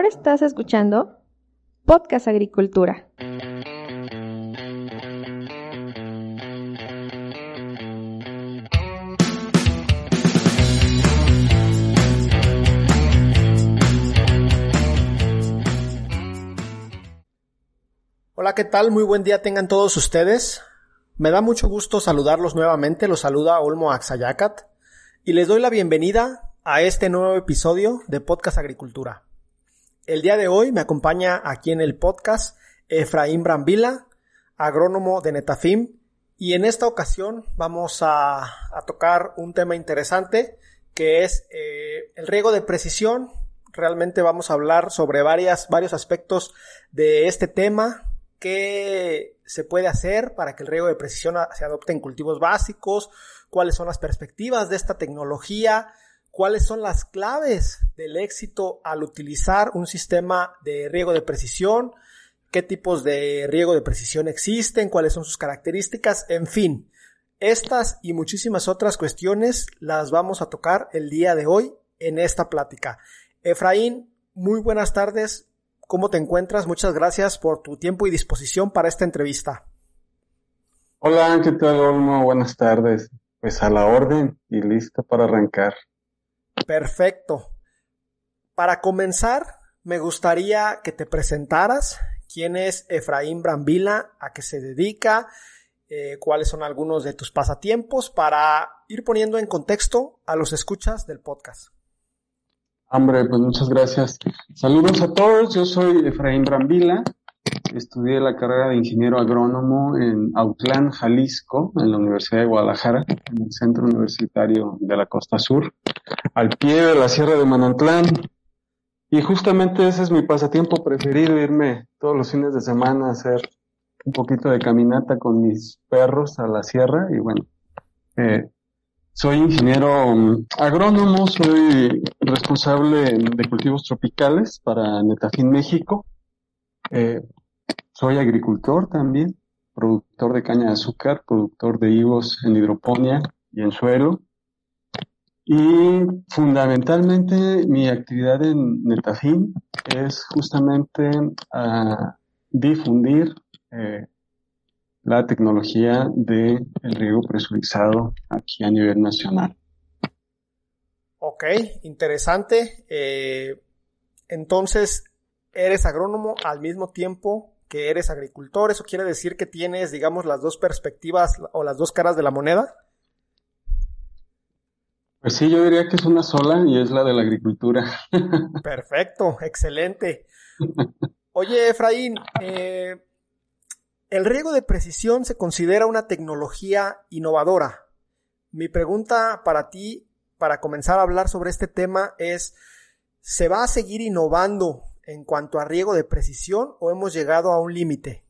Ahora estás escuchando Podcast Agricultura. Hola, ¿qué tal? Muy buen día tengan todos ustedes. Me da mucho gusto saludarlos nuevamente. Los saluda Olmo Axayacat y les doy la bienvenida a este nuevo episodio de Podcast Agricultura. El día de hoy me acompaña aquí en el podcast Efraín Brambila, agrónomo de Netafim, y en esta ocasión vamos a, tocar un tema interesante que es eh, el riego de precisión. Realmente vamos a hablar sobre varias, varios aspectos de este tema, qué se puede hacer para que el riego de precisión se adopte en cultivos básicos, cuáles son las perspectivas de esta tecnología, cuáles son las claves del éxito al utilizar un sistema de riego de precisión, qué tipos de riego de precisión existen, cuáles son sus características, en fin. Estas y muchísimas otras cuestiones las vamos a tocar el día de hoy en esta plática. Efraín, muy buenas tardes. ¿Cómo te encuentras? Muchas gracias por tu tiempo y disposición para esta entrevista. Hola, ¿qué tal? Buenas tardes. Pues a la orden y lista para arrancar. Perfecto. Para comenzar, me gustaría que te presentaras. ¿Quién es Efraín Brambila? ¿A qué se dedica? Eh, ¿Cuáles son algunos de tus pasatiempos? Para ir poniendo en contexto a los escuchas del podcast. Hombre, pues muchas gracias. Saludos a todos, yo soy Efraín Brambila, estudié la carrera de ingeniero agrónomo en Autlán, Jalisco, en la Universidad de Guadalajara, en el Centro Universitario de la Costa Sur, al pie de la Sierra de Manantlán. Y justamente ese es mi pasatiempo preferido, irme todos los fines de semana a hacer un poquito de caminata con mis perros a la sierra y bueno, eh, soy ingeniero mm, agrónomo, soy responsable de cultivos tropicales para Netafin México. Eh, soy agricultor también, productor de caña de azúcar, productor de higos en hidroponía y en suelo. Y fundamentalmente mi actividad en Netafin es justamente a ah, difundir eh, la tecnología de el riego presurizado aquí a nivel nacional. Ok, interesante. Eh, entonces, eres agrónomo al mismo tiempo que eres agricultor. ¿Eso quiere decir que tienes, digamos, las dos perspectivas o las dos caras de la moneda? Pues sí, yo diría que es una sola y es la de la agricultura. Perfecto, excelente. Oye, Efraín, eh, el riego de precisión se considera una tecnología innovadora. Mi pregunta para ti, para comenzar a hablar sobre este tema, es, ¿se va a seguir innovando en cuanto a riego de precisión o hemos llegado a un límite?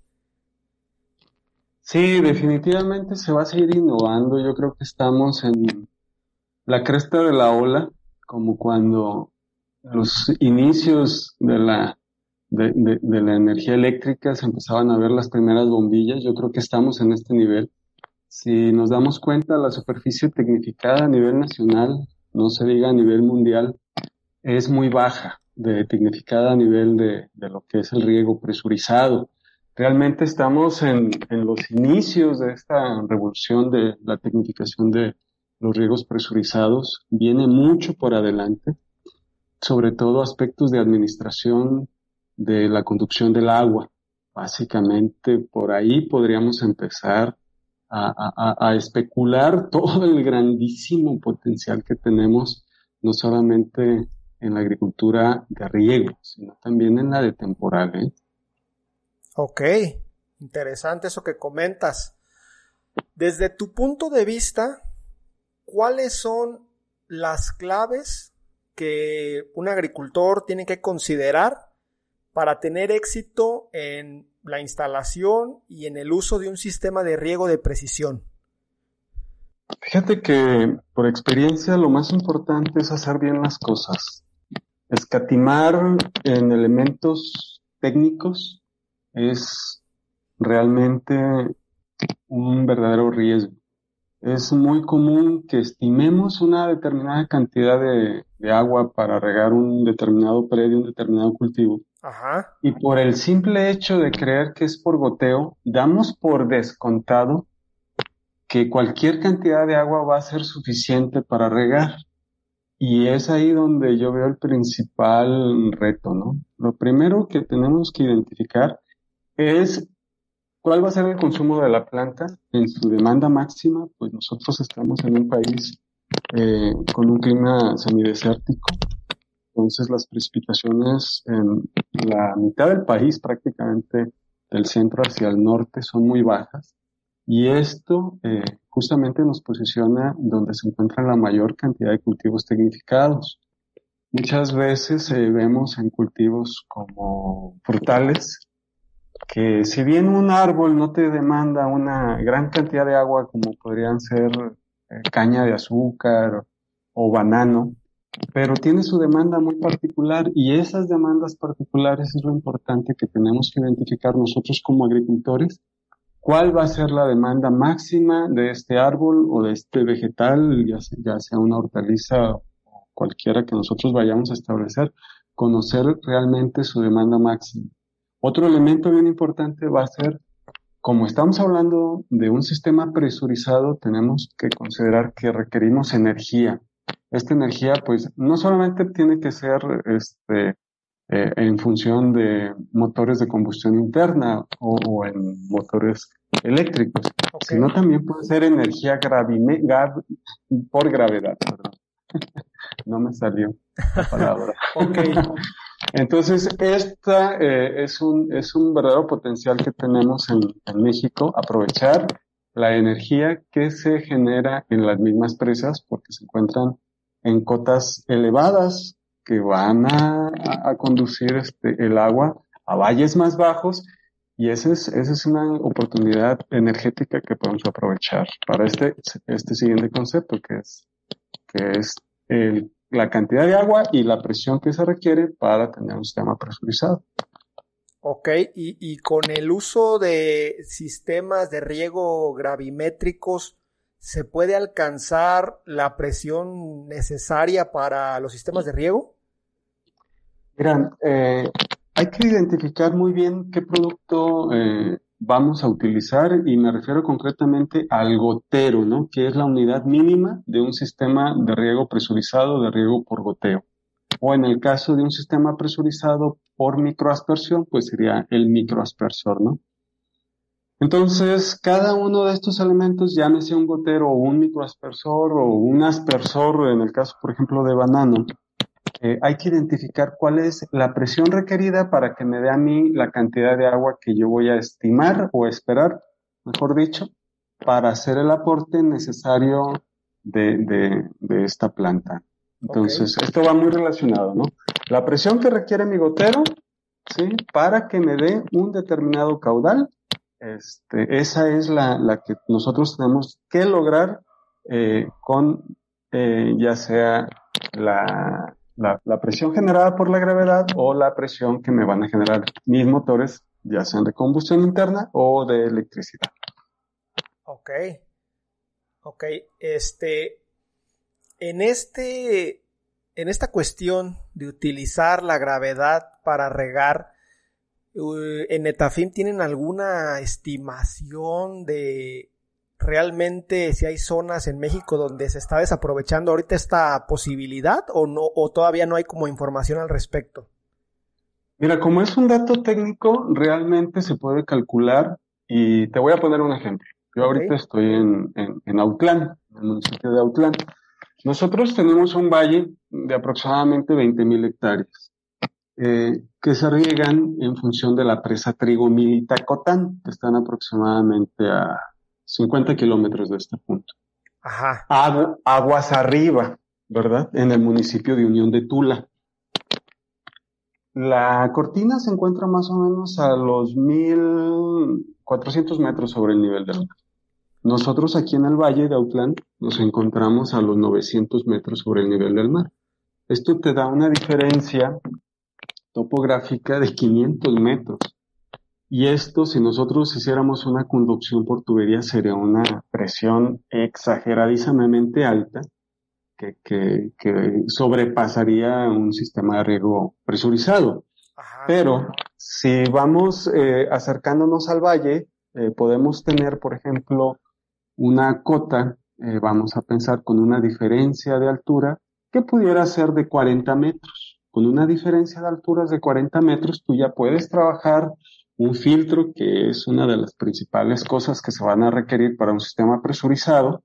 Sí, definitivamente se va a seguir innovando. Yo creo que estamos en la cresta de la ola, como cuando los inicios de la de, la energía eléctrica se empezaban a ver las primeras bombillas. Yo creo que estamos en este nivel. Si nos damos cuenta, la superficie tecnificada a nivel nacional, no se diga a nivel mundial, es muy baja, de tecnificada a nivel de, de lo que es el riego presurizado. Realmente estamos en, en los inicios de esta revolución de la tecnificación de los riegos presurizados. Viene mucho por adelante, sobre todo aspectos de administración de la conducción del agua. Básicamente por ahí podríamos empezar a, especular todo el grandísimo potencial que tenemos, no solamente en la agricultura de riego, sino también en la de temporal. ¿eh? Interesante eso que comentas. Desde tu punto de vista, ¿cuáles son las claves que un agricultor tiene que considerar para tener éxito en la instalación y en el uso de un sistema de riego de precisión? Fíjate que por experiencia lo más importante es hacer bien las cosas. Escatimar en elementos técnicos es realmente un verdadero riesgo. Es muy común que estimemos una determinada cantidad de, agua para regar un determinado predio, un determinado cultivo. Ajá. Y por el simple hecho de creer que es por goteo, damos por descontado que cualquier cantidad de agua va a ser suficiente para regar. Y es ahí donde yo veo el principal reto, ¿no? Lo primero que tenemos que identificar es ¿Cuál va a ser el consumo de la planta en su demanda máxima? Pues nosotros estamos en un país eh, con un clima semidesértico, entonces las precipitaciones en la mitad del país, prácticamente del centro hacia el norte, son muy bajas y esto eh, justamente nos posiciona donde se encuentra la mayor cantidad de cultivos tecnificados. Muchas veces eh, vemos en cultivos como frutales que si bien un árbol no te demanda una gran cantidad de agua como podrían ser eh, caña de azúcar o banano, pero tiene su demanda muy particular y esas demandas particulares es lo importante que tenemos que identificar nosotros como agricultores. ¿Cuál va a ser la demanda máxima de este árbol o de este vegetal, ya sea, ya sea una hortaliza o cualquiera que nosotros vayamos a establecer? Conocer realmente su demanda máxima. Otro elemento bien importante va a ser, como estamos hablando de un sistema presurizado, tenemos que considerar que requerimos energía. Esta energía, pues, no solamente tiene que ser, este, eh, en función de motores de combustión interna o, en motores eléctricos, sino también puede ser energía gravime, por gravedad. no me salió la palabra. okay. Entonces, esta eh, es, un, es un verdadero potencial que tenemos en, México, aprovechar la energía que se genera en las mismas presas porque se encuentran en cotas elevadas que van a, conducir este, el agua a valles más bajos y esa es, es una oportunidad energética que podemos aprovechar para este, este siguiente concepto que es, que es el la cantidad de agua y la presión que se requiere para tener un sistema presurizado. Ok, y, y con el uso de sistemas de riego gravimétricos, ¿se puede alcanzar la presión necesaria para los sistemas de riego? Miran, eh, hay que identificar muy bien qué producto eh, vamos a utilizar y me refiero concretamente al gotero, ¿no? Que es la unidad mínima de un sistema de riego presurizado de riego por goteo. O en el caso de un sistema presurizado por microaspersión, pues sería el microaspersor, ¿no? Entonces, cada uno de estos elementos, llámese un gotero o un microaspersor o un aspersor, en el caso, por ejemplo, de banano, hay que identificar cuál es la presión requerida para que me dé a mí la cantidad de agua que yo voy a estimar o esperar, mejor dicho, para hacer el aporte necesario de, de, esta planta. Entonces, esto va muy relacionado, ¿no? La presión que requiere mi gotero, ¿sí? Para que me dé un determinado caudal, este, esa es la, la que nosotros tenemos que lograr eh, con eh, ya sea la, la, presión generada por la gravedad o la presión que me van a generar mis motores, ya sean de combustión interna o de electricidad. Ok. Ok. Este. En este. En esta cuestión de utilizar la gravedad para regar, ¿en Netafim tienen alguna estimación de realmente si hay zonas en México donde se está desaprovechando ahorita esta posibilidad o no o todavía no hay como información al respecto. Mira, como es un dato técnico, realmente se puede calcular y te voy a poner un ejemplo. Yo ahorita estoy en, en, en Autlán, en el municipio de Autlán. Nosotros tenemos un valle de aproximadamente 20.000 hectáreas eh, que se riegan en función de la presa Trigo Militacotán, que están aproximadamente a 50 kilómetros de este punto. Ajá. aguas arriba, ¿verdad? En el municipio de Unión de Tula. La cortina se encuentra más o menos a los 1400 metros sobre el nivel del mar. Nosotros aquí en el valle de Autlán nos encontramos a los 900 metros sobre el nivel del mar. Esto te da una diferencia topográfica de 500 metros. Y esto, si nosotros hiciéramos una conducción por tubería, sería una presión exageradísimamente alta que, que, que sobrepasaría un sistema de riego presurizado. Pero si vamos eh, acercándonos al valle, eh, podemos tener, por ejemplo, una cota, eh, vamos a pensar con una diferencia de altura que pudiera ser de 40 metros. Con una diferencia de alturas de 40 metros, tú ya puedes trabajar un filtro, que es una de las principales cosas que se van a requerir para un sistema presurizado,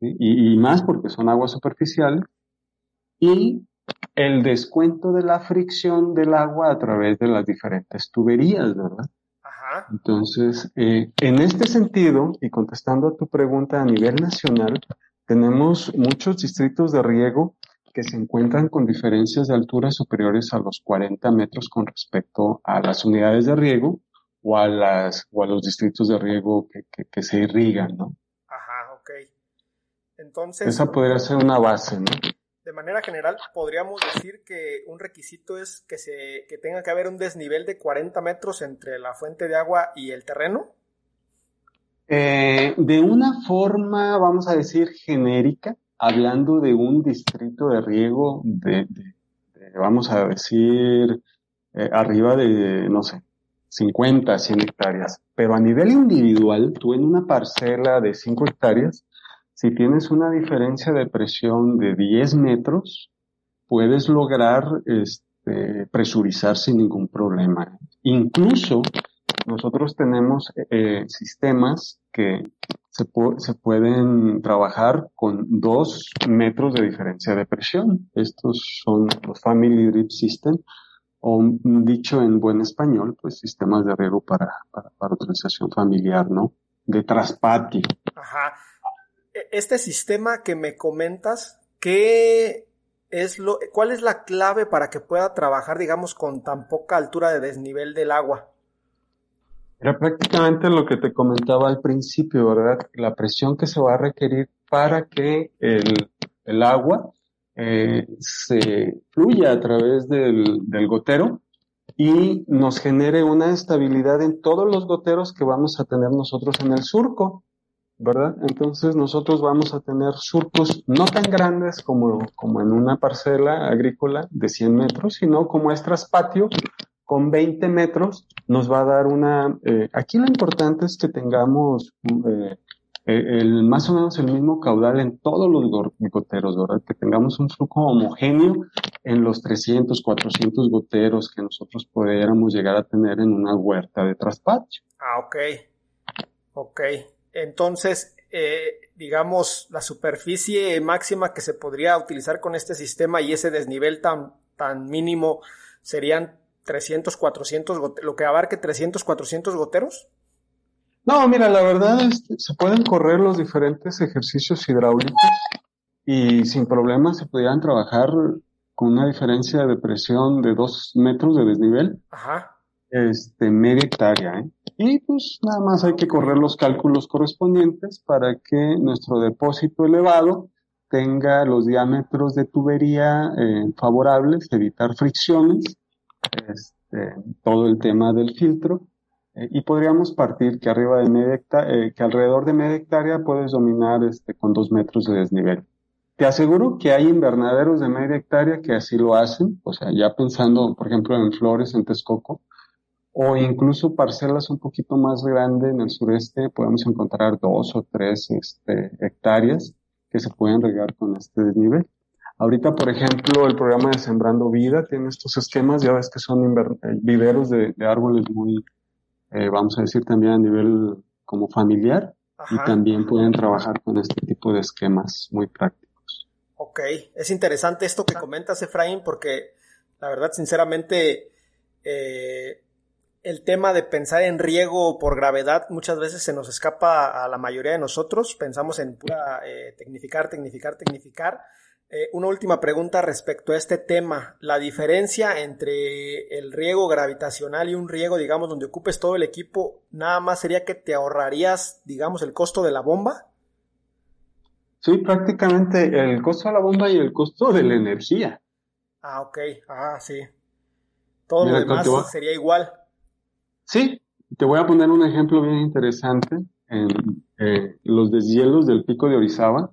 y, y, más porque son aguas superficiales, y el descuento de la fricción del agua a través de las diferentes tuberías, ¿verdad? Ajá. Entonces, eh, en este sentido, y contestando a tu pregunta a nivel nacional, tenemos muchos distritos de riego que se encuentran con diferencias de altura superiores a los 40 metros con respecto a las unidades de riego o a, las, o a los distritos de riego que, que, que se irrigan, ¿no? Ajá, ok. Entonces. Esa podría ser una base, ¿no? de manera general, podríamos decir que un requisito es que, se, que tenga que haber un desnivel de 40 metros entre la fuente de agua y el terreno. Eh, de una forma, vamos a decir, genérica, hablando de un distrito de riego de, vamos a decir, eh, arriba de, no sé, 50, 100 hectáreas. Pero a nivel individual, tú en una parcela de 5 hectáreas, si tienes una diferencia de presión de 10 metros, puedes lograr este, presurizar sin ningún problema. Incluso nosotros tenemos eh, sistemas que se, se, pueden trabajar con 2 metros de diferencia de presión. Estos son los Family Drip System, o dicho en buen español, pues sistemas de riego para, para, para utilización familiar, ¿no? De traspatio. Ajá. E, este sistema que me comentas, ¿qué es lo, ¿cuál es la clave para que pueda trabajar, digamos, con tan poca altura de desnivel del agua? Era prácticamente lo que te comentaba al principio, ¿verdad? La presión que se va a requerir para que el, el agua eh, se fluya a través del, del gotero y nos genere una estabilidad en todos los goteros que vamos a tener nosotros en el surco. ¿verdad? Entonces nosotros vamos a tener surcos no tan grandes como, como en una parcela agrícola de 100 metros, sino como es traspatio con 20 metros nos va a dar una, eh, aquí lo importante es que tengamos eh, eh, el, más o menos el mismo caudal en todos los goteros, ¿verdad? Que tengamos un flujo homogéneo en los 300, 400 goteros que nosotros pudiéramos llegar a tener en una huerta de traspatio. Ah, ok. Ok. Entonces, eh, digamos, la superficie máxima que se podría utilizar con este sistema y ese desnivel tan, tan mínimo serían 300, 400, lo que abarque 300, 400 goteros. No, mira, la verdad es que se pueden correr los diferentes ejercicios hidráulicos y sin problema se podrían trabajar con una diferencia de presión de dos metros de desnivel. Ajá este, media hectárea. ¿eh? Y pues nada más hay que correr los cálculos correspondientes para que nuestro depósito elevado tenga los diámetros de tubería eh, favorables, evitar fricciones, este, todo el tema del filtro. Eh, y podríamos partir que arriba de media hectárea, que alrededor de media hectárea puedes dominar este, con dos metros de desnivel. Te aseguro que hay invernaderos de media hectárea que así lo hacen, o sea, ya pensando, por ejemplo, en Flores, en Texcoco, o incluso parcelas un poquito más grandes en el sureste, podemos encontrar dos o tres este, hectáreas que se pueden regar con este desnivel. Ahorita, por ejemplo, el programa de Sembrando Vida tiene estos esquemas, ya ves que son eh, viveros de, árboles muy, eh, vamos a decir también a nivel como familiar, y también pueden trabajar con este tipo de esquemas muy prácticos. Ok, es interesante esto que comentas, Efraín, porque la verdad, sinceramente, eh, el tema de pensar en riego por gravedad muchas veces se nos escapa a la mayoría de nosotros. Pensamos en pura eh, tecnificar, tecnificar, tecnificar. Eh, una última pregunta respecto a este tema. La diferencia entre el riego gravitacional y un riego, digamos, donde ocupes todo el equipo, nada más sería que te ahorrarías, digamos, el costo de la bomba. Sí, prácticamente el costo de la bomba y el costo de la energía. Ah, ok. Ah, sí. Todo lo demás sería igual. Sí, te voy a poner un ejemplo bien interesante. En, eh, los deshielos del pico de Orizaba.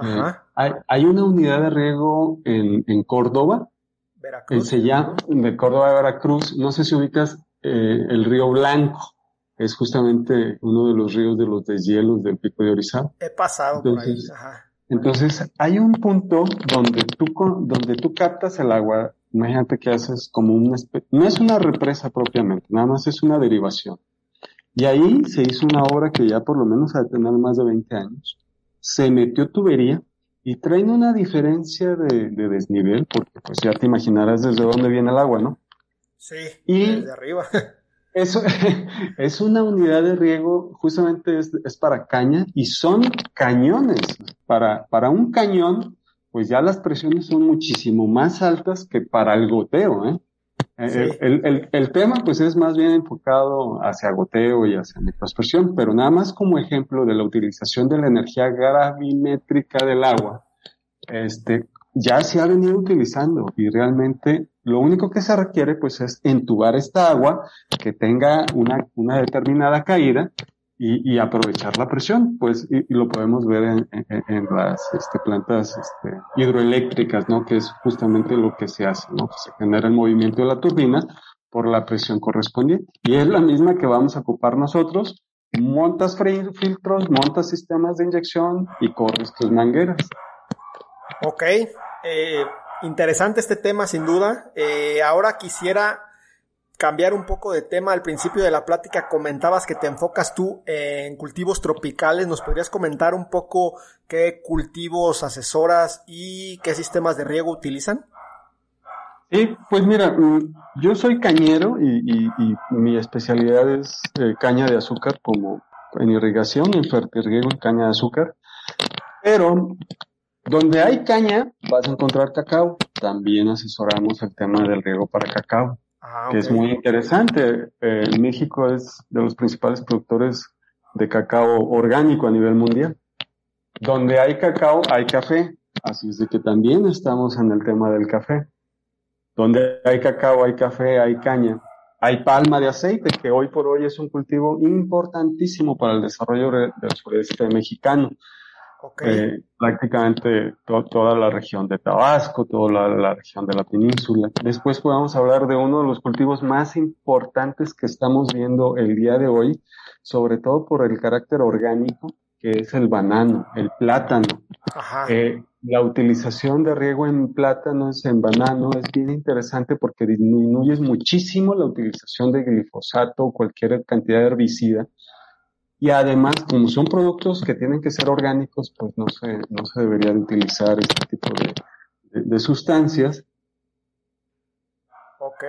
Eh, hay, hay, una unidad de riego en, en Córdoba. Veracruz. se llama, de Córdoba a Veracruz. No sé si ubicas eh, el río Blanco. Es justamente uno de los ríos de los deshielos del pico de Orizaba. He pasado por ahí. Ajá. Entonces, hay un punto donde tú, donde tú captas el agua, imagínate que haces como una no es una represa propiamente, nada más es una derivación. Y ahí se hizo una obra que ya por lo menos ha de tener más de 20 años. Se metió tubería y traen una diferencia de, desnivel, porque pues ya te imaginarás desde dónde viene el agua, ¿no? Sí, y desde arriba. Eso es una unidad de riego, justamente es, es, para caña y son cañones. Para, para un cañón, pues ya las presiones son muchísimo más altas que para el goteo, ¿eh? El, el, el, tema pues es más bien enfocado hacia goteo y hacia microaspersión, pero nada más como ejemplo de la utilización de la energía gravimétrica del agua, este, ya se ha venido utilizando y realmente lo único que se requiere pues es entubar esta agua que tenga una, una determinada caída y, y, aprovechar la presión, pues, y, lo podemos ver en, en, las este, plantas este, hidroeléctricas, ¿no? Que es justamente lo que se hace, ¿no? Se genera el movimiento de la turbina por la presión correspondiente. Y es la misma que vamos a ocupar nosotros. Montas filtros, montas sistemas de inyección y corres tus mangueras. Ok. Eh, interesante este tema, sin duda. Eh, ahora quisiera cambiar un poco de tema. Al principio de la plática comentabas que te enfocas tú en cultivos tropicales. ¿Nos podrías comentar un poco qué cultivos asesoras y qué sistemas de riego utilizan? Sí, pues mira, mm, yo soy cañero y, mi especialidad es eh, caña de azúcar como en irrigación, en fertirriego y caña de azúcar. Pero donde hay caña, vas a encontrar cacao. También asesoramos el tema del riego para cacao, ah, que es muy interesante. Eh, México es de los principales productores de cacao orgánico a nivel mundial. Donde hay cacao, hay café. Así es de que también estamos en el tema del café. Donde hay cacao, hay café, hay caña. Hay palma de aceite, que hoy por hoy es un cultivo importantísimo para el desarrollo del sureste mexicano. Eh, prácticamente toda la región de Tabasco, toda la, región de la península. Después podemos hablar de uno de los cultivos más importantes que estamos viendo el día de hoy, sobre todo por el carácter orgánico, que es el banano, el plátano. Eh, la utilización de riego en plátanos, en banano, es bien interesante porque disminuye muchísimo la utilización de glifosato o cualquier cantidad de herbicida y además, como son productos que tienen que ser orgánicos, pues no se, no se debería de utilizar este tipo de, de, sustancias. Ok,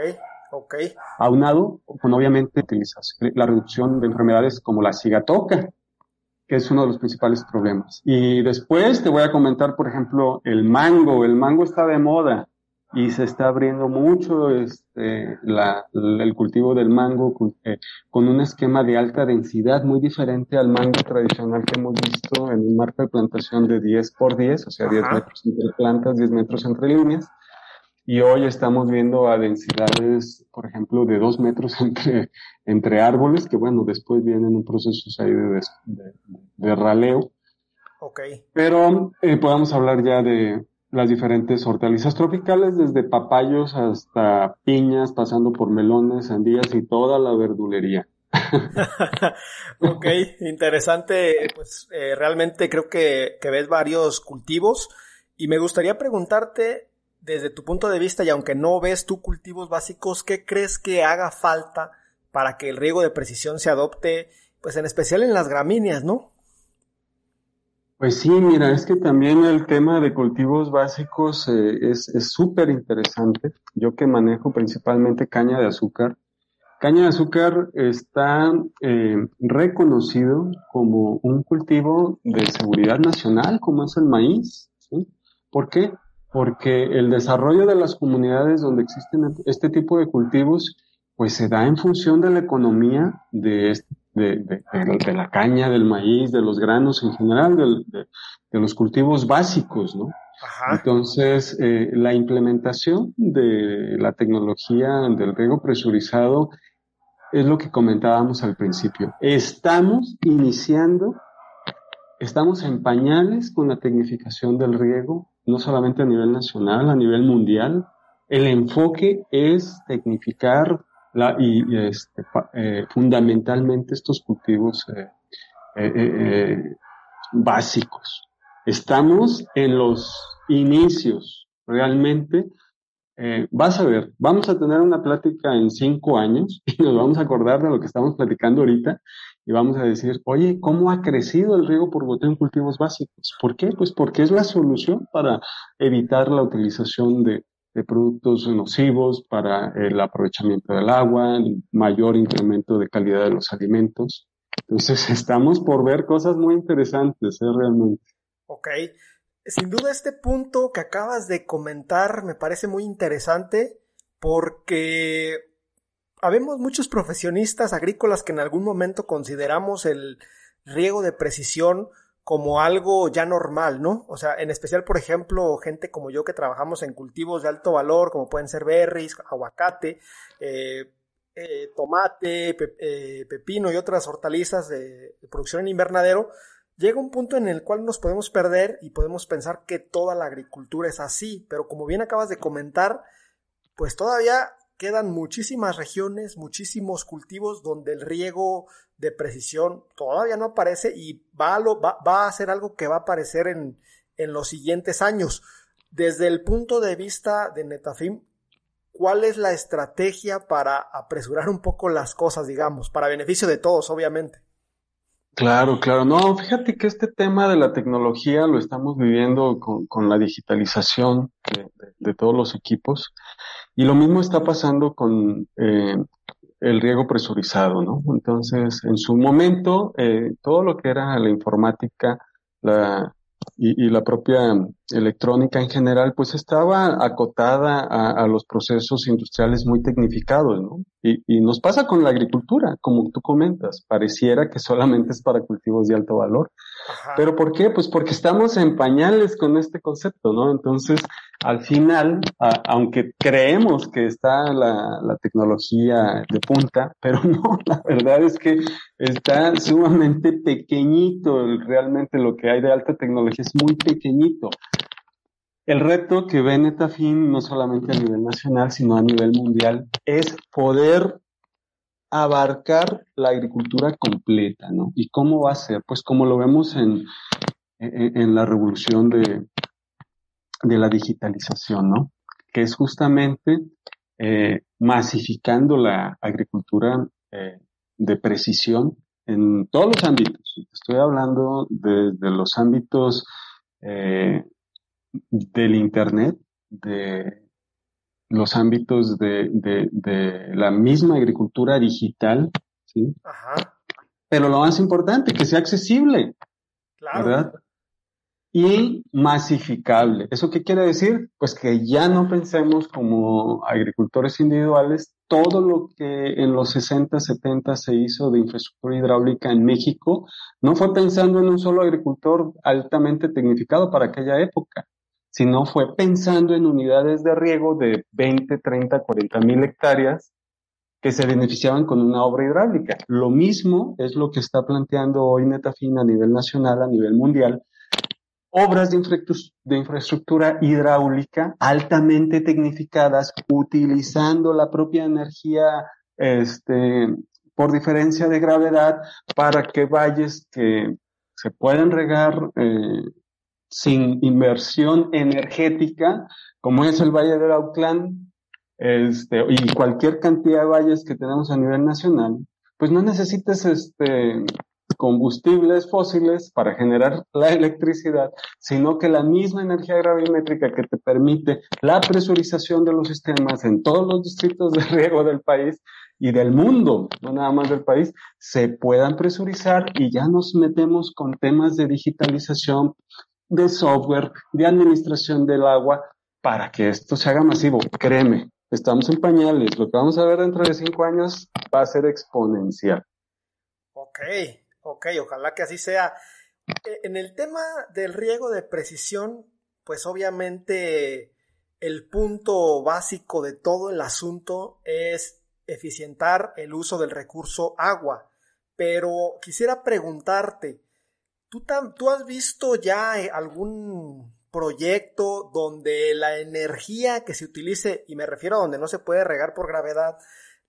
ok. Aunado, con obviamente la reducción de enfermedades como la cigatoca, que es uno de los principales problemas. Y después te voy a comentar, por ejemplo, el mango. El mango está de moda y se está abriendo mucho este, la, el cultivo del mango con, eh, con, un esquema de alta densidad muy diferente al mango tradicional que hemos visto en un marco de plantación de 10 por 10, o sea, 10 metros entre plantas, 10 metros entre líneas. Y hoy estamos viendo a densidades, por ejemplo, de 2 metros entre, entre árboles, que bueno, después vienen un proceso ahí de, de, de, raleo. Okay. Pero eh, podemos hablar ya de, las diferentes hortalizas tropicales, desde papayos hasta piñas, pasando por melones, sandías y toda la verdulería. ok, interesante. Pues eh, realmente creo que, que ves varios cultivos y me gustaría preguntarte desde tu punto de vista y aunque no ves tú cultivos básicos, ¿qué crees que haga falta para que el riego de precisión se adopte, pues en especial en las gramíneas, ¿no? Pues sí, mira, es que también el tema de cultivos básicos eh, es súper interesante. Yo que manejo principalmente caña de azúcar. Caña de azúcar está eh, reconocido como un cultivo de seguridad nacional, como es el maíz. ¿Por qué? Porque el desarrollo de las comunidades donde existen este tipo de cultivos, pues se da en función de la economía de, este de, de, la caña, del maíz, de los granos en general, de, los cultivos básicos, ¿no? Entonces, eh, la implementación de la tecnología del riego presurizado es lo que comentábamos al principio. Estamos iniciando, estamos en pañales con la tecnificación del riego, no solamente a nivel nacional, a nivel mundial. El enfoque es tecnificar la, y, este, eh, fundamentalmente estos cultivos eh, eh, básicos. Estamos en los inicios realmente eh, vas a ver, vamos a tener una plática en cinco años y nos vamos a acordar de lo que estamos platicando ahorita y vamos a decir, oye, ¿cómo ha crecido el riego por goteo en cultivos básicos? ¿Por qué? Pues porque es la solución para evitar la utilización de, de productos nocivos, para el aprovechamiento del agua, mayor incremento de calidad de los alimentos. Entonces estamos por ver cosas muy interesantes, ¿eh? realmente. Ok. Sin duda este punto que acabas de comentar me parece muy interesante porque habemos muchos profesionistas agrícolas que en algún momento consideramos el riego de precisión como algo ya normal, ¿no? O sea, en especial, por ejemplo, gente como yo que trabajamos en cultivos de alto valor, como pueden ser berries, aguacate, eh, eh, tomate, eh, pepino y otras hortalizas de producción en invernadero, llega un punto en el cual nos podemos perder y podemos pensar que toda la agricultura es así, pero como bien acabas de comentar, pues todavía quedan muchísimas regiones, muchísimos cultivos donde el riego de precisión todavía no aparece y va a, va, a ser algo que va a aparecer en, en los siguientes años. Desde el punto de vista de Netafim, ¿cuál es la estrategia para apresurar un poco las cosas, digamos, para beneficio de todos, obviamente? Claro, claro. No, fíjate que este tema de la tecnología lo estamos viviendo con, la digitalización de, todos los equipos y lo mismo está pasando con eh, el riego presurizado, ¿no? Entonces, en su momento, eh, todo lo que era la informática, la, y, la propia electrónica en general, pues estaba acotada a, los procesos industriales muy tecnificados, ¿no? Y, y, nos pasa con la agricultura, como tú comentas, pareciera que solamente es para cultivos de alto valor. ¿Pero por qué? Pues porque estamos en pañales con este concepto, ¿no? Entonces, al final, aunque creemos que está la, la, tecnología de punta, pero no, la verdad es que está sumamente pequeñito, realmente lo que hay de alta tecnología es muy pequeñito. El reto que ve Netafin, no solamente a nivel nacional, sino a nivel mundial, es poder abarcar la agricultura completa, ¿no? ¿Y cómo va a ser? Pues como lo vemos en, en, la revolución de, de la digitalización, ¿no? Que es justamente eh, masificando la agricultura eh, de precisión en todos los ámbitos. Estoy hablando de, de los ámbitos eh, del Internet, de los ámbitos de, de, de la misma agricultura digital, ¿sí? Ajá. Pero lo más importante, que sea accesible, claro. ¿verdad? Y masificable. ¿Eso qué quiere decir? Pues que ya no pensemos como agricultores individuales todo lo que en los 60, 70 se hizo de infraestructura hidráulica en México, no fue pensando en un solo agricultor altamente tecnificado para aquella época sino fue pensando en unidades de riego de 20, 30, 40 mil hectáreas que se beneficiaban con una obra hidráulica. Lo mismo es lo que está planteando hoy Netafin a nivel nacional, a nivel mundial, obras de, infraestructura hidráulica altamente tecnificadas, utilizando la propia energía este, por diferencia de gravedad para que valles que se pueden regar eh, sin inversión energética, como es el Valle del Autlán, este, y cualquier cantidad de valles que tenemos a nivel nacional, pues no necesitas este, combustibles fósiles para generar la electricidad, sino que la misma energía gravimétrica que te permite la presurización de los sistemas en todos los distritos de riego del país y del mundo, no nada más del país, se puedan presurizar y ya nos metemos con temas de digitalización, de software, de administración del agua, para que esto se haga masivo. Créeme, estamos en pañales. Lo que vamos a ver dentro de cinco años va a ser exponencial. Ok, ok, ojalá que así sea. E, en el tema del riego de precisión, pues obviamente el punto básico de todo el asunto es eficientar el uso del recurso agua. Pero quisiera preguntarte, ¿tú, ¿tú has visto ya eh, algún proyecto donde la energía que se utilice, y me refiero a donde no se puede regar por gravedad,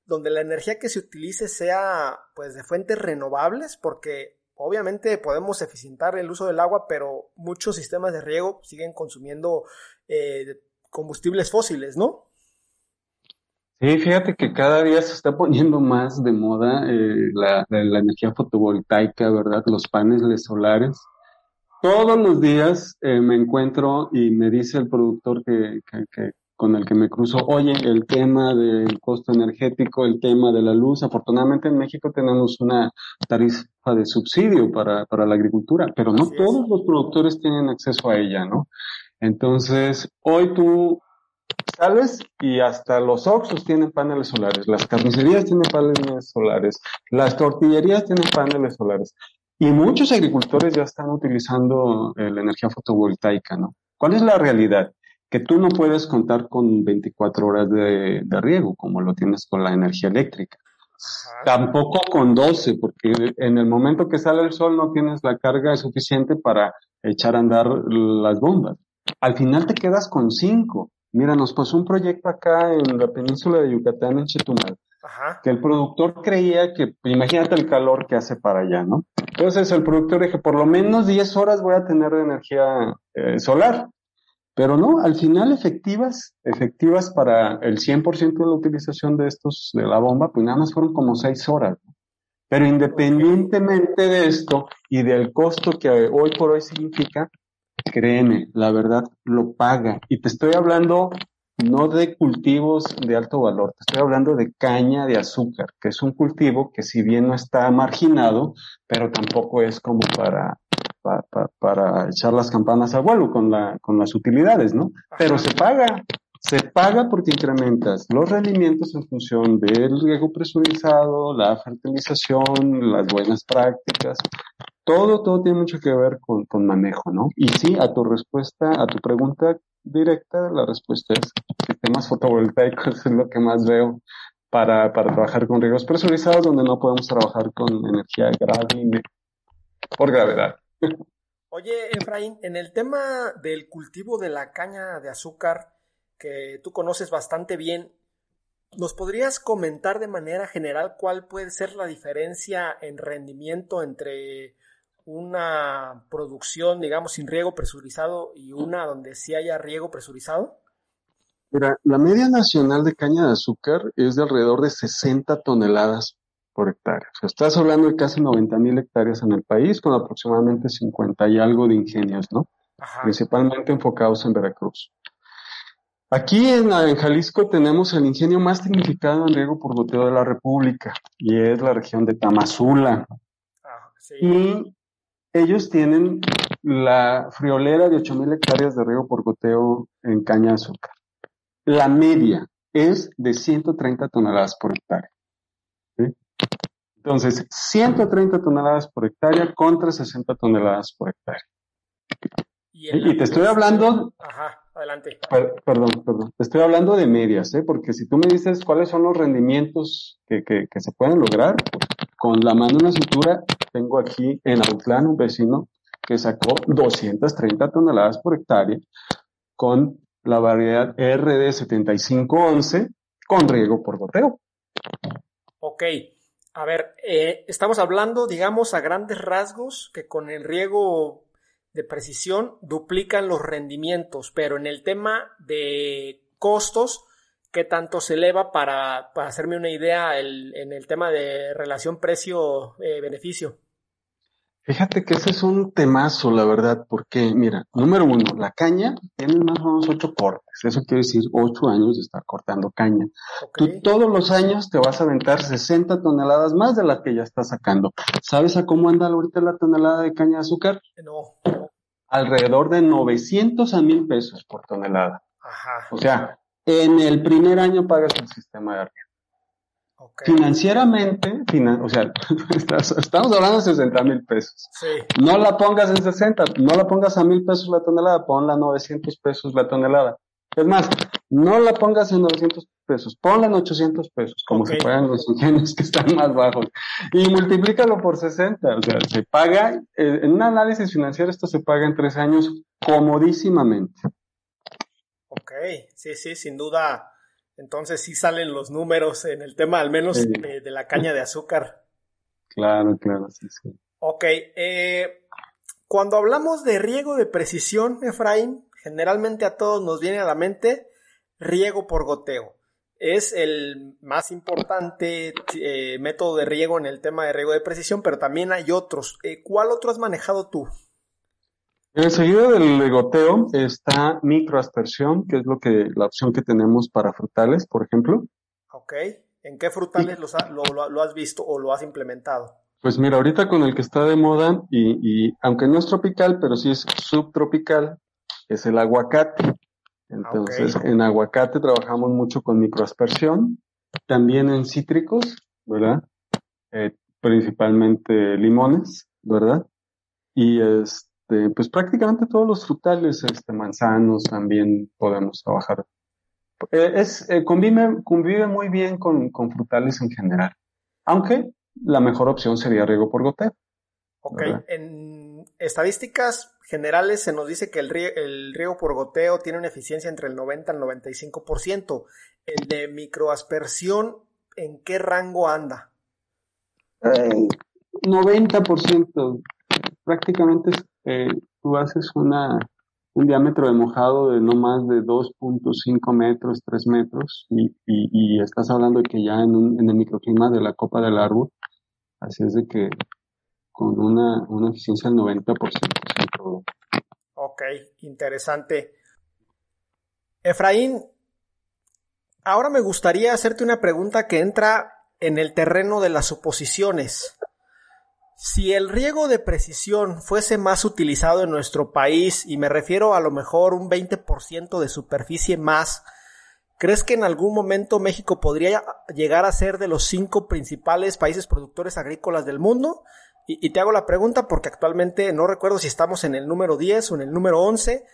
donde la energía que se utilice sea pues de fuentes renovables, porque obviamente podemos eficientar el uso del agua, pero muchos sistemas de riego siguen consumiendo eh, combustibles fósiles, ¿no? Sí, fíjate que cada día se está poniendo más de moda eh, la, energía fotovoltaica, ¿verdad? Los paneles solares. Todos los días eh, me encuentro y me dice el productor que, que, con el que me cruzo, oye, el tema del costo energético, el tema de la luz, afortunadamente en México tenemos una tarifa de subsidio para, para la agricultura, pero no todos los productores tienen acceso a ella, ¿no? Entonces, hoy tú sales y hasta los Oxos tienen paneles solares, las carnicerías tienen paneles solares, las tortillerías tienen paneles solares. Y muchos agricultores ya están utilizando eh, la energía fotovoltaica, ¿no? ¿Cuál es la realidad? que tú no puedes contar con 24 horas de, riego como lo tienes con la energía eléctrica. Tampoco con 12, porque en el momento que sale el sol no tienes la carga suficiente para echar a andar las bombas. Al final te quedas con 5. Mira, nos pasó un proyecto acá en la península de Yucatán, en Chetumal, que el productor creía que, imagínate el calor que hace para allá, ¿no? Entonces el productor dijo, por lo menos 10 horas voy a tener de energía eh, solar. Pero no, al final efectivas, efectivas para el 100% de la utilización de estos, de la bomba, pues nada más fueron como seis horas. Pero independientemente de esto y del costo que hoy por hoy significa, créeme, la verdad lo paga. Y te estoy hablando no de cultivos de alto valor, te estoy hablando de caña de azúcar, que es un cultivo que si bien no está marginado, pero tampoco es como para para echar las campanas al vuelo con, la, con las utilidades, ¿no? Pero se paga, se paga porque incrementas los rendimientos en función del riego presurizado, la fertilización, las buenas prácticas. Todo, todo tiene mucho que ver con, con manejo, ¿no? Y sí, a tu respuesta, a tu pregunta directa, la respuesta es sistemas fotovoltaicos es lo que más veo para, para trabajar con riegos presurizados donde no podemos trabajar con energía grave por gravedad. Oye, Efraín, en el tema del cultivo de la caña de azúcar, que tú conoces bastante bien, ¿nos podrías comentar de manera general cuál puede ser la diferencia en rendimiento entre una producción, digamos, sin riego presurizado y una donde sí haya riego presurizado? Mira, la media nacional de caña de azúcar es de alrededor de 60 toneladas por hectárea. O sea, estás hablando de casi 90 mil hectáreas en el país, con aproximadamente 50 y algo de ingenios, ¿no? Principalmente enfocados en Veracruz. Aquí en, Jalisco tenemos el ingenio más significado en riego por goteo de la República, y es la región de Tamazula. Ah, y ellos tienen la friolera de 8.000 hectáreas de riego por goteo en caña de azúcar. La media es de 130 toneladas por hectárea. Entonces, 130 toneladas por hectárea contra 60 toneladas por hectárea. Y, te estoy hablando... Ajá, adelante. perdón, perdón. Te estoy hablando de medias, ¿eh? Porque si tú me dices cuáles son los rendimientos que, que, que se pueden lograr, pues, con la mano en la cintura, tengo aquí en Autlán un vecino que sacó 230 toneladas por hectárea con la variedad RD7511 con riego por goteo. Ok, a ver, eh, estamos hablando, digamos, a grandes rasgos, que con el riego de precisión duplican los rendimientos, pero en el tema de costos, ¿qué tanto se eleva para, para hacerme una idea en el tema de relación precio-beneficio? Fíjate que ese es un temazo, la verdad, porque mira, número uno, la caña tiene más o menos ocho cortes. Eso quiere decir ocho años de estar cortando caña. Tú todos los años te vas a aventar 60 toneladas más de las que ya estás sacando. ¿Sabes a cómo anda ahorita la tonelada de caña de azúcar? No. Alrededor de 900 a 1000 pesos por tonelada. Ajá. O sea, en el primer año pagas el sistema de arriba. Financieramente, o sea, estamos hablando de 60 mil pesos. No la pongas en 60, no la pongas a mil pesos la tonelada, ponla a 900 pesos la tonelada. Es más, no la pongas en 900 pesos, ponla en 800 pesos, como se pagan los ingenios que están más bajos, y multiplícalo por 60, o sea, se paga, eh, en un análisis financiero esto se paga en tres años comodísimamente. Ok, sí, sí, sin duda, entonces sí salen los números en el tema al menos de la caña de azúcar. Claro, claro, sí, sí. Ok, eh, cuando hablamos de riego de precisión, Efraín, generalmente a todos nos viene a la mente riego por goteo. Es el más importante eh, método de riego en el tema de riego de precisión, pero también hay otros. Eh, ¿Cuál otro has manejado tú? Enseguida del goteo está microaspersión, que es lo que la opción que tenemos para frutales, por ejemplo. Ok. ¿En qué frutales lo has visto o lo has implementado? Pues mira, ahorita con el que está de moda, y, aunque no es tropical, pero sí es subtropical, es el aguacate. Entonces, en aguacate trabajamos mucho con microaspersión, también en cítricos, ¿verdad? Eh, principalmente limones, ¿verdad? Y este, pues prácticamente todos los frutales, este, manzanos también podemos trabajar. Eh, es, eh, convive, convive muy bien con, con frutales en general. Aunque la mejor opción sería riego por goteo. Ok, en estadísticas generales se nos dice que el riego, por goteo tiene una eficiencia entre el 90 y el 95%. El de microaspersión, ¿en qué rango anda? 90%. Prácticamente eh, tú haces una, un diámetro de mojado de no más de 2.5 metros, 3 metros, y, y, estás hablando de que ya en, un, en el microclima de la copa del árbol Así es de que con una, una eficiencia del 90% Ok, interesante. Efraín, ahora me gustaría hacerte una pregunta que entra en el terreno de las suposiciones. Si el riego de precisión fuese más utilizado en nuestro país, y me refiero a lo mejor un 20% de superficie más, ¿Crees que en algún momento México podría llegar a ser de los cinco principales países productores agrícolas del mundo? Y, te hago la pregunta porque actualmente no recuerdo si estamos en el número 10 o en el número 11,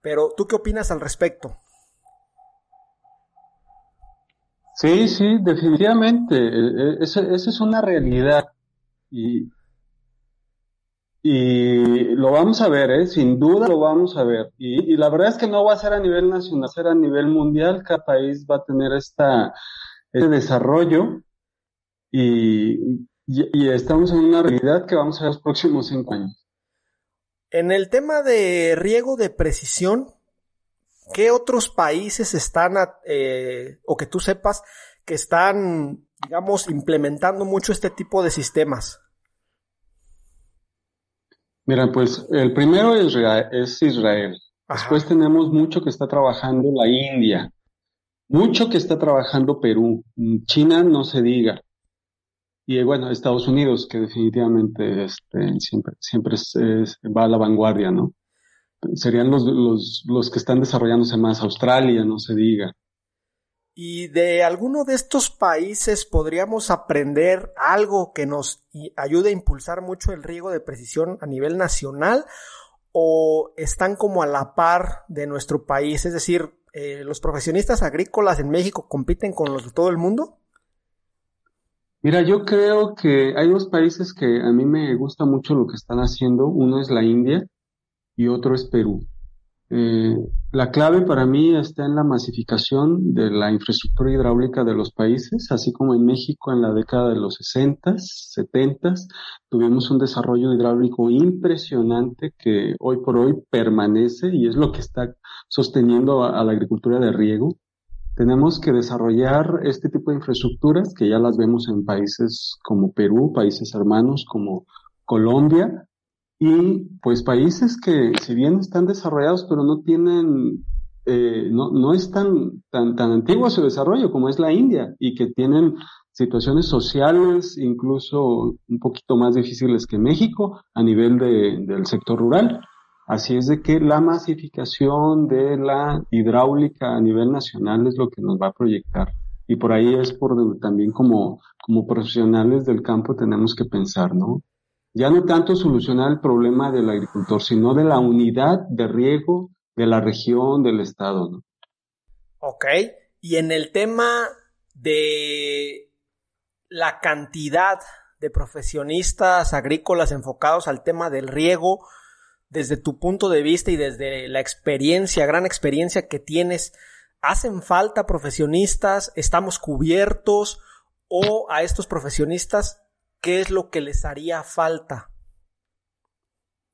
pero ¿tú qué opinas al respecto? Sí, sí, definitivamente. E, e, esa es una realidad. Y, y lo vamos a ver, ¿eh? sin duda lo vamos a ver. Y, la verdad es que no va a ser a nivel nacional, va a ser a nivel mundial. Cada país va a tener esta, este desarrollo y, y, estamos en una realidad que vamos a ver los próximos cinco años. En el tema de riego de precisión, ¿qué otros países están, eh, o que tú sepas, que están, digamos, implementando mucho este tipo de sistemas? Mira, pues el primero es Israel. Después tenemos mucho que está trabajando la India, mucho que está trabajando Perú, China no se diga. Y bueno, Estados Unidos, que definitivamente este, siempre, siempre va a la vanguardia, ¿no? Serían los, los, los que están desarrollándose más, Australia, no se diga. ¿Y de alguno de estos países podríamos aprender algo que nos ayude a impulsar mucho el riego de precisión a nivel nacional? ¿O están como a la par de nuestro país? Es decir, eh, ¿los profesionistas agrícolas en México compiten con los de todo el mundo? Mira, yo creo que hay dos países que a mí me gusta mucho lo que están haciendo. Uno es la India y otro es Perú. Eh, la clave para mí está en la masificación de la infraestructura hidráulica de los países, así como en México en la década de los 60, 70 tuvimos un desarrollo hidráulico impresionante que hoy por hoy permanece y es lo que está sosteniendo a, la agricultura de riego. Tenemos que desarrollar este tipo de infraestructuras que ya las vemos en países como Perú, países hermanos como Colombia, y pues países que si bien están desarrollados pero no tienen, eh, no, no es tan, tan, tan antiguo su desarrollo como es la India y que tienen situaciones sociales incluso un poquito más difíciles que México a nivel de, del sector rural. Así es de que la masificación de la hidráulica a nivel nacional es lo que nos va a proyectar. Y por ahí es por donde también como, como profesionales del campo tenemos que pensar, ¿no? ya no tanto solucionar el problema del agricultor, sino de la unidad de riego de la región, del estado. ¿no? Ok, Y en el tema de la cantidad de profesionistas agrícolas enfocados al tema del riego, desde tu punto de vista y desde la experiencia, gran experiencia que tienes, ¿hacen falta profesionistas? ¿Estamos cubiertos? ¿O a estos profesionistas qué es lo que les haría falta?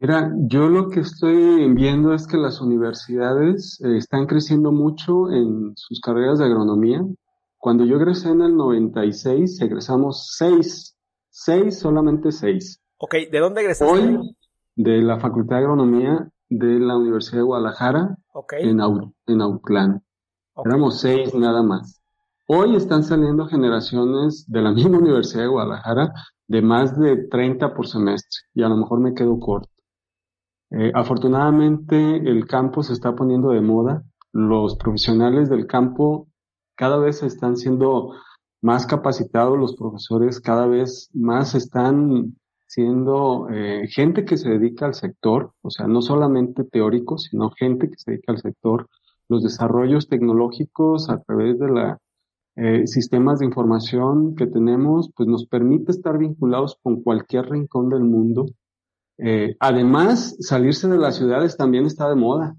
Mira, yo lo que estoy viendo es que las universidades eh, están creciendo mucho en sus carreras de agronomía. Cuando yo egresé en el 96, egresamos seis, seis, solamente seis. Ok, ¿de dónde egresaste? Hoy, de la Facultad de Agronomía de la Universidad de Guadalajara, en, en Autlán. Éramos seis nada más. Hoy están saliendo generaciones de la misma Universidad de Guadalajara de más de 30 por semestre y a lo mejor me quedo corto. Eh, afortunadamente el campo se está poniendo de moda. Los profesionales del campo cada vez están siendo más capacitados, los profesores cada vez más están siendo eh, gente que se dedica al sector, o sea, no solamente teóricos, sino gente que se dedica al sector. Los desarrollos tecnológicos a través de la eh, sistemas de información que tenemos, pues nos permite estar vinculados con cualquier rincón del mundo eh, además, salirse de las ciudades también está de moda.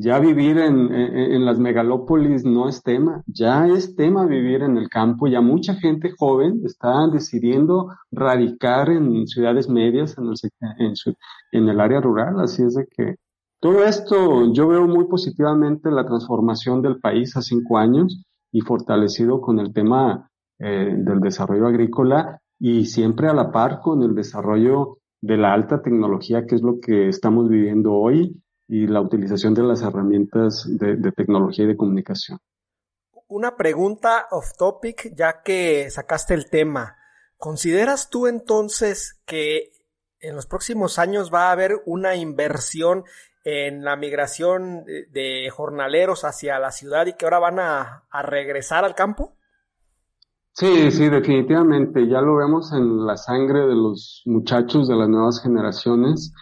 Ya vivir en, en, las megalópolis no es tema, ya es tema vivir en el campo, ya mucha gente joven está decidiendo radicar en ciudades medias, en el, en, el área rural, así es de que todo esto yo veo muy positivamente la transformación del país a cinco años y fortalecido con el tema eh, del desarrollo agrícola y siempre a la par con el desarrollo de la alta tecnología, que es lo que estamos viviendo hoy, y la utilización de las herramientas de, tecnología y de comunicación. Una pregunta off topic, ya que sacaste el tema. ¿Consideras tú entonces que en los próximos años va a haber una inversión en la migración de jornaleros hacia la ciudad y que ahora van a regresar al campo? Sí, sí, definitivamente. Ya lo vemos en la sangre de los muchachos de las nuevas generaciones.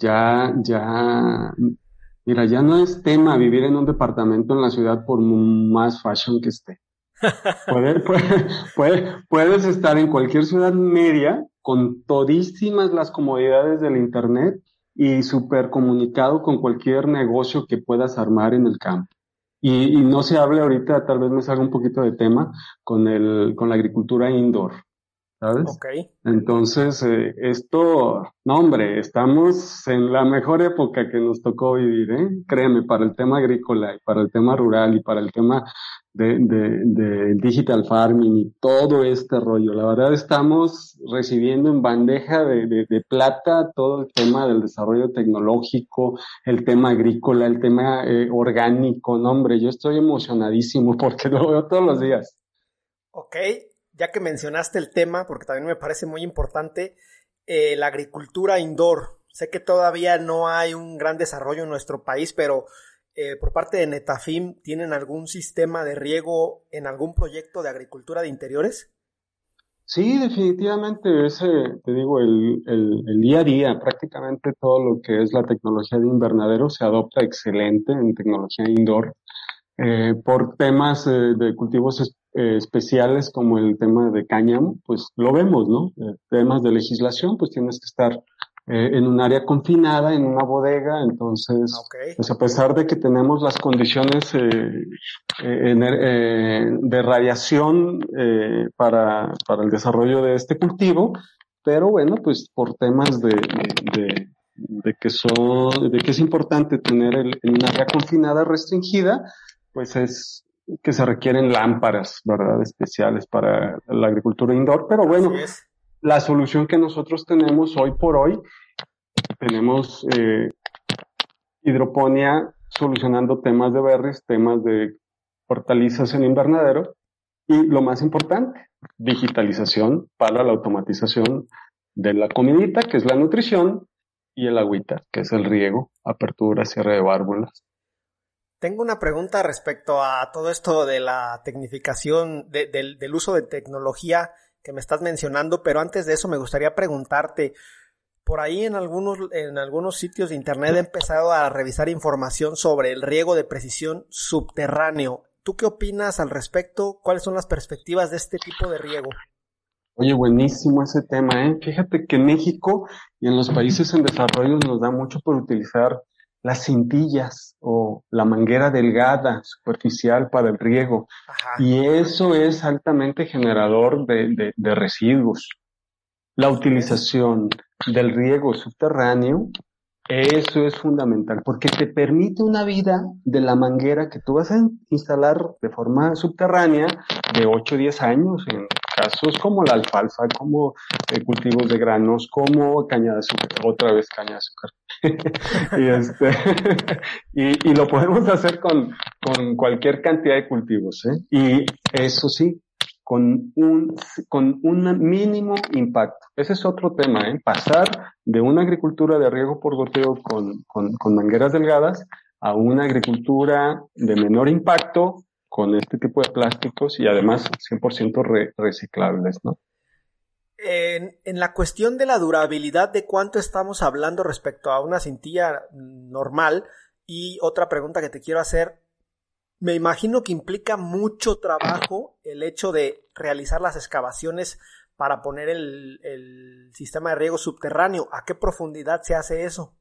Ya, ya, mira, ya no es tema vivir en un departamento en la ciudad por más fashion que esté. puedes estar en cualquier ciudad media con todísimas las comodidades del internet y súper comunicado con cualquier negocio que puedas armar en el campo. Y, y, no se hable ahorita, tal vez me salga un poquito de tema, con, el, con la agricultura indoor. ¿Sabes? Okay. Entonces, eh, esto, no hombre, estamos en la mejor época que nos tocó vivir, ¿eh? Créeme, para el tema agrícola y para el tema rural y para el tema de, de, de digital farming y todo este rollo. La verdad estamos recibiendo en bandeja de, de, plata todo el tema del desarrollo tecnológico, el tema agrícola, el tema eh, orgánico, no hombre, yo estoy emocionadísimo porque lo veo todos los días. Ok, ya que mencionaste el tema, porque también me parece muy importante, eh, la agricultura indoor. Sé que todavía no hay un gran desarrollo en nuestro país, pero eh, por parte de Netafim, ¿tienen algún sistema de riego en algún proyecto de agricultura de interiores? Sí, definitivamente, ese, te digo, el, el, día a día, prácticamente todo lo que es la tecnología de invernadero se adopta excelente en tecnología indoor. Eh, por temas de cultivos eh, especiales como el tema de cáñamo, pues lo vemos, ¿no? Eh, temas de legislación, pues tienes que estar eh, en un área confinada, en una bodega, entonces, pues a pesar de que tenemos las condiciones de radiación para, para el desarrollo de este cultivo, pero bueno, pues por temas de, de, de que son, de que es importante tener el, en un área confinada restringida, pues es, que se requieren lámparas, ¿verdad? Especiales para la agricultura indoor, pero bueno, la solución que nosotros tenemos hoy por hoy, tenemos eh, hidroponía solucionando temas de berries, temas de hortalizas en invernadero y lo más importante, digitalización para la automatización de la comidita, que es la nutrición, y el agüita, que es el riego, apertura, cierre de válvulas. Tengo una pregunta respecto a todo esto de la tecnificación, del, uso de tecnología que me estás mencionando, pero antes de eso me gustaría preguntarte, por ahí en algunos, en algunos sitios de internet he empezado a revisar información sobre el riego de precisión subterráneo. ¿Tú qué opinas al respecto? ¿Cuáles son las perspectivas de este tipo de riego? Oye, buenísimo ese tema, ¿eh? Fíjate que México y en los países en desarrollo nos da mucho por utilizar las cintillas o la manguera delgada, superficial para el riego. Y eso es altamente generador de, de residuos. La utilización del riego subterráneo eso es fundamental, porque te permite una vida de la manguera que tú vas a instalar de forma subterránea de 8 o 10 años, en casos como la alfalfa, como eh, cultivos de granos, como caña de azúcar, otra vez caña de azúcar. y, este, y, lo podemos hacer con, cualquier cantidad de cultivos. ¿eh? Y eso sí, con un, mínimo impacto. Ese es otro tema, ¿eh? pasar de una agricultura de riego por goteo con, con mangueras delgadas a una agricultura de menor impacto con este tipo de plásticos y además 100% reciclables, ¿no? En, en, la cuestión de la durabilidad, ¿de cuánto estamos hablando respecto a una cintilla normal? Y otra pregunta que te quiero hacer, me imagino que implica mucho trabajo el hecho de realizar las excavaciones para poner el, sistema de riego subterráneo. ¿A qué profundidad se hace eso?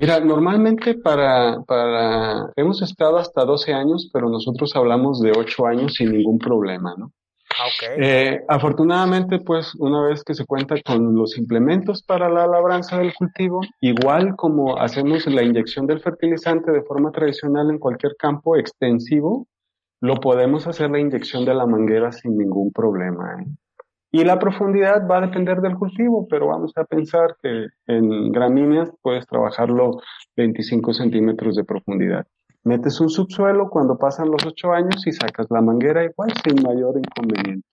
Mira, normalmente para, para, hemos estado hasta 12 años, pero nosotros hablamos de 8 años sin ningún problema, ¿no? Ah, eh, afortunadamente, pues una vez que se cuenta con los implementos para la labranza del cultivo, igual como hacemos la inyección del fertilizante de forma tradicional en cualquier campo extensivo, lo podemos hacer la inyección de la manguera sin ningún problema. ¿eh? Y la profundidad va a depender del cultivo, pero vamos a pensar que en gramíneas puedes trabajarlo 25 centímetros de profundidad. Metes un subsuelo cuando pasan los ocho años y sacas la manguera igual sin mayor inconveniente.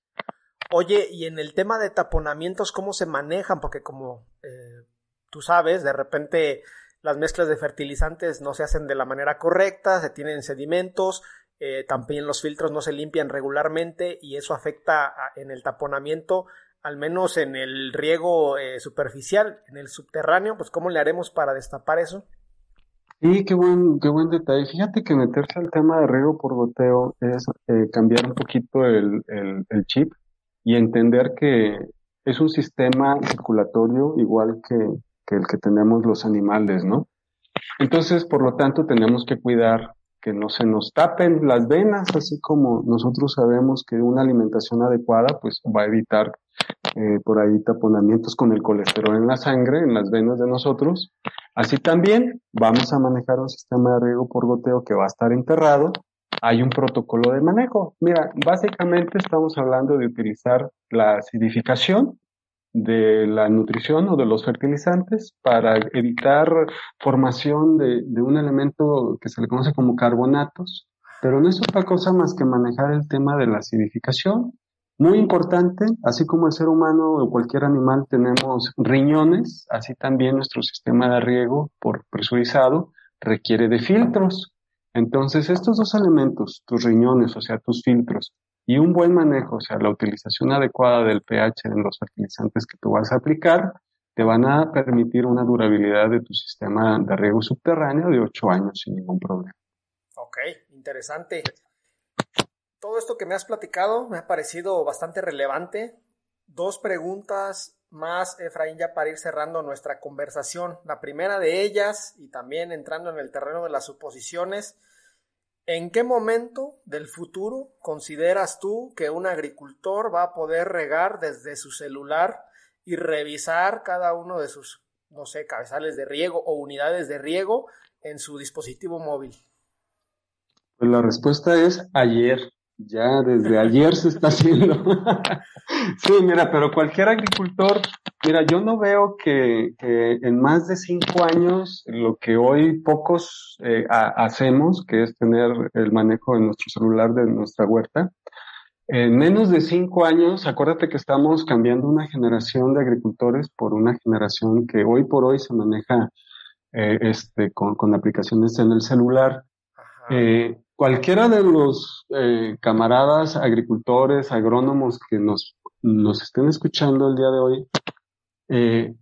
Oye, y en el tema de taponamientos, ¿cómo se manejan? Porque como eh, tú sabes, de repente las mezclas de fertilizantes no se hacen de la manera correcta, se tienen sedimentos, eh, también los filtros no se limpian regularmente y eso afecta en el taponamiento, al menos en el riego eh, superficial, en el subterráneo, pues ¿cómo le haremos para destapar eso? Sí, qué buen, qué buen detalle. Fíjate que meterse al tema de riego por goteo es eh, cambiar un poquito el, el, chip y entender que es un sistema circulatorio igual que, que el que tenemos los animales, ¿no? Entonces, por lo tanto, tenemos que cuidar que no se nos tapen las venas, así como nosotros sabemos que una alimentación adecuada pues va a evitar eh, por ahí taponamientos con el colesterol en la sangre, en las venas de nosotros. Así también vamos a manejar un sistema de riego por goteo que va a estar enterrado. Hay un protocolo de manejo. Mira, básicamente estamos hablando de utilizar la acidificación de la nutrición o de los fertilizantes para evitar formación de, de, un elemento que se le conoce como carbonatos, pero no es otra cosa más que manejar el tema de la acidificación. Muy importante, así como el ser humano o cualquier animal tenemos riñones, así también nuestro sistema de riego por presurizado requiere de filtros. Entonces, estos dos elementos, tus riñones, o sea, tus filtros, y un buen manejo, o sea, la utilización adecuada del pH en los fertilizantes que tú vas a aplicar, te van a permitir una durabilidad de tu sistema de riego subterráneo de 8 años sin ningún problema. Ok, interesante. Todo esto que me has platicado me ha parecido bastante relevante. Dos preguntas más, Efraín, ya para ir cerrando nuestra conversación. La primera de ellas, y también entrando en el terreno de las suposiciones, ¿En qué momento del futuro consideras tú que un agricultor va a poder regar desde su celular y revisar cada uno de sus, no sé, cabezales de riego o unidades de riego en su dispositivo móvil? Pues la respuesta es ayer. Ya desde ayer se está haciendo. sí, mira, pero cualquier agricultor, mira, yo no veo que, en más de cinco años lo que hoy pocos eh, hacemos, que es tener el manejo de nuestro celular de nuestra huerta, en menos de cinco años, acuérdate que estamos cambiando una generación de agricultores por una generación que hoy por hoy se maneja eh, este, con, con aplicaciones en el celular. Eh, cualquiera de los eh, camaradas agricultores, agrónomos que nos, nos estén escuchando el día de hoy, eh,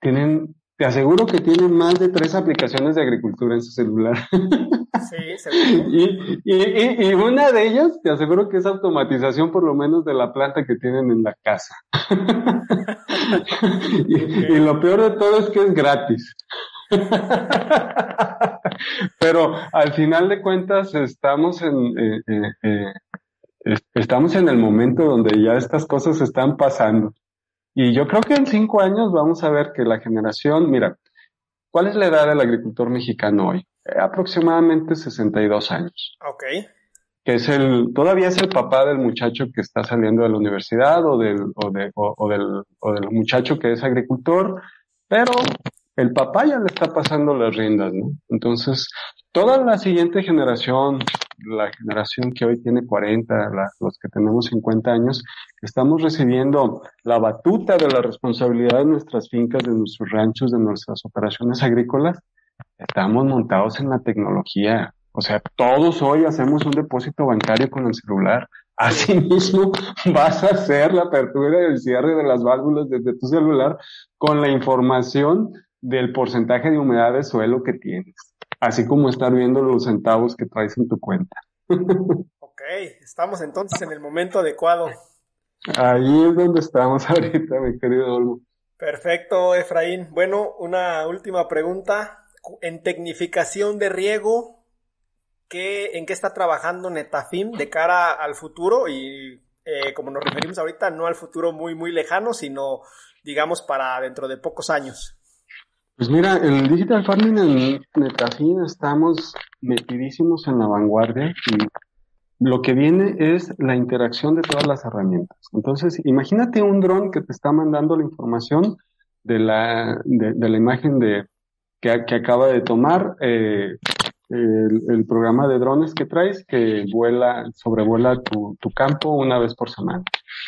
tienen, te aseguro que tiene más de tres aplicaciones de agricultura en su celular. Sí, seguro. y, y, y, una de ellas, te aseguro que es automatización por lo menos de la planta que tienen en la casa. y, lo peor de todo es que es gratis. Pero al final de cuentas estamos en, eh, eh, eh, estamos en el momento donde ya estas cosas están pasando. Y yo creo que en cinco años vamos a ver que la generación, mira, ¿cuál es la edad del agricultor mexicano hoy? Eh, aproximadamente 62 años. Ok. Que es el, todavía es el papá del muchacho que está saliendo de la universidad o del, o, de, o del, o del muchacho que es agricultor, pero el papá ya le está pasando las riendas, ¿no? Entonces, toda la siguiente generación, la generación que hoy tiene 40, los que tenemos 50 años, estamos recibiendo la batuta de la responsabilidad de nuestras fincas, de nuestros ranchos, de nuestras operaciones agrícolas. Estamos montados en la tecnología. O sea, todos hoy hacemos un depósito bancario con el celular. Asimismo, vas a hacer la apertura y el cierre de las válvulas desde tu celular con la información del porcentaje de humedad de suelo que tienes, así como estar viendo los centavos que traes en tu cuenta. ok, estamos entonces en el momento adecuado. Ahí es donde estamos ahorita, mi querido Olmo. Perfecto, Efraín. Bueno, una última pregunta. En tecnificación de riego, ¿qué, ¿en qué está trabajando Netafim de cara al futuro? Y eh, como nos referimos ahorita, no al futuro muy, muy lejano, sino, digamos, para dentro de pocos años. Pues mira, el digital farming en Netafin estamos metidísimos en la vanguardia y lo que viene es la interacción de todas las herramientas. Entonces, imagínate un dron que te está mandando la información de la, de, la imagen de, que, que, acaba de tomar, eh, el, programa de drones que traes que vuela, sobrevuela tu, campo una vez por semana.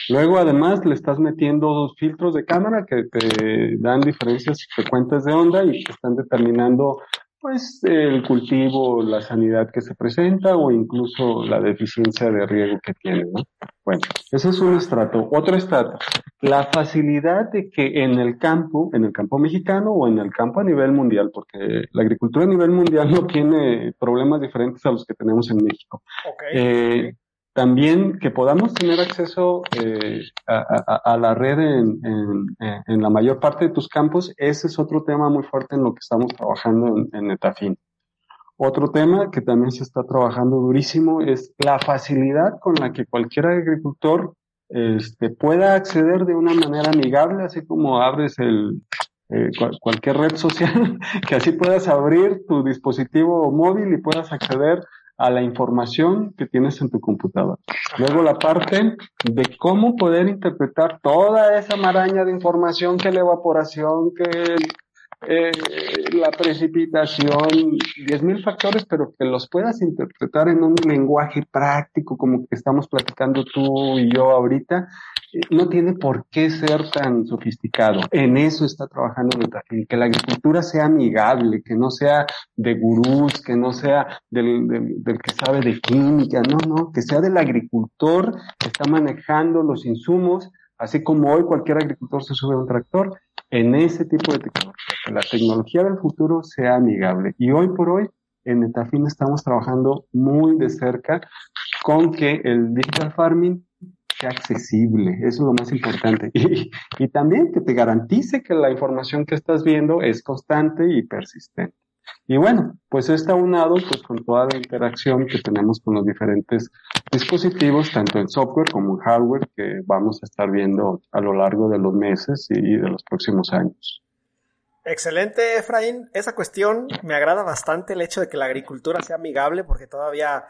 Luego, además, le estás metiendo dos filtros de cámara que te dan diferencias frecuentes de onda y te están determinando pues el cultivo, la sanidad que se presenta o incluso la deficiencia de riego que tiene, ¿no? Bueno, ese es un estrato. Otro estrato, la facilidad de que en el campo, en el campo mexicano o en el campo a nivel mundial, porque la agricultura a nivel mundial no tiene problemas diferentes a los que tenemos en México. Okay. Eh, también que podamos tener acceso eh, a, la red en, en, la mayor parte de tus campos, ese es otro tema muy fuerte en lo que estamos trabajando en, en Netafin. Otro tema que también se está trabajando durísimo es la facilidad con la que cualquier agricultor este, pueda acceder de una manera amigable, así como abres el, eh, cualquier red social, que así puedas abrir tu dispositivo móvil y puedas acceder a la información que tienes en tu computadora. Luego la parte de cómo poder interpretar toda esa maraña de información que la evaporación, que eh, la precipitación, diez mil factores, pero que los puedas interpretar en un lenguaje práctico como que estamos platicando tú y yo ahorita, no tiene por qué ser tan sofisticado. En eso está trabajando Netafil, que la agricultura sea amigable, que no sea de gurús, que no sea del, del que sabe de química, no, no, que sea del agricultor que está manejando los insumos, así como hoy cualquier agricultor se sube a un tractor, en ese tipo de tecnología, que la tecnología del futuro sea amigable. Y hoy por hoy, en Netafin estamos trabajando muy de cerca con que el digital farming accesible, eso es lo más importante. Y, y también que te garantice que la información que estás viendo es constante y persistente. Y bueno, pues está unado pues con toda la interacción que tenemos con los diferentes dispositivos, tanto en software como en hardware, que vamos a estar viendo a lo largo de los meses y de los próximos años. Excelente, Efraín. Esa cuestión me agrada bastante el hecho de que la agricultura sea amigable, porque todavía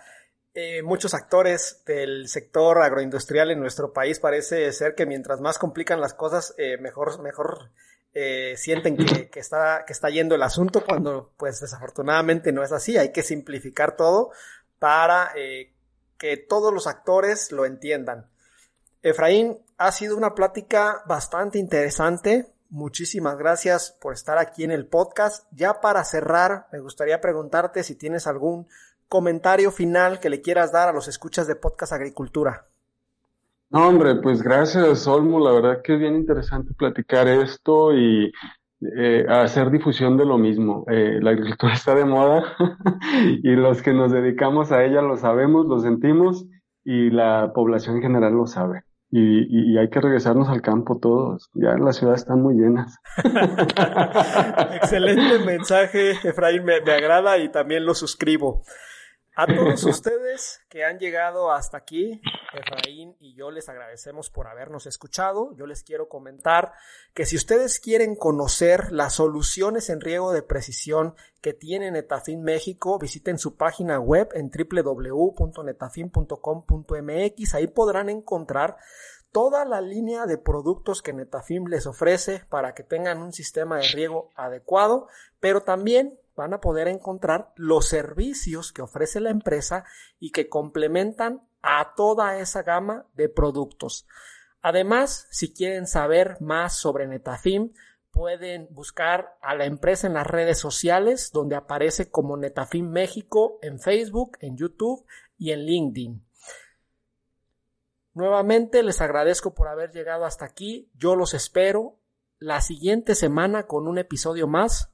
eh, muchos actores del sector agroindustrial en nuestro país parece ser que mientras más complican las cosas, eh, mejor, mejor eh, sienten que, que, está, que está yendo el asunto cuando pues desafortunadamente no es así. Hay que simplificar todo para que todos los actores lo entiendan. Efraín, ha sido una plática bastante interesante. Muchísimas gracias por estar aquí en el podcast. Ya para cerrar, me gustaría preguntarte si tienes algún comentario final que le quieras dar a los escuchas de Podcast Agricultura. No, hombre, pues gracias, Olmo. La verdad que es bien interesante platicar esto y eh, hacer difusión de lo mismo. Eh, la agricultura está de moda y los que nos dedicamos a ella lo sabemos, lo sentimos y la población en general lo sabe. Y, hay que regresarnos al campo todos. Ya las ciudades están muy llenas. Excelente mensaje, Efraín, me agrada y también lo suscribo. A todos ustedes que han llegado hasta aquí, Efraín y yo les agradecemos por habernos escuchado. Yo les quiero comentar que si ustedes quieren conocer las soluciones en riego de precisión que tiene Netafim México, visiten su página web en www.netafim.com.mx. Ahí podrán encontrar toda la línea de productos que Netafim les ofrece para que tengan un sistema de riego adecuado, pero también van a poder encontrar los servicios que ofrece la empresa y que complementan a toda esa gama de productos. Además, si quieren saber más sobre Netafim, pueden buscar a la empresa en las redes sociales donde aparece como Netafim México en Facebook, en YouTube y en LinkedIn. Nuevamente les agradezco por haber llegado hasta aquí. Yo los espero la siguiente semana con un episodio más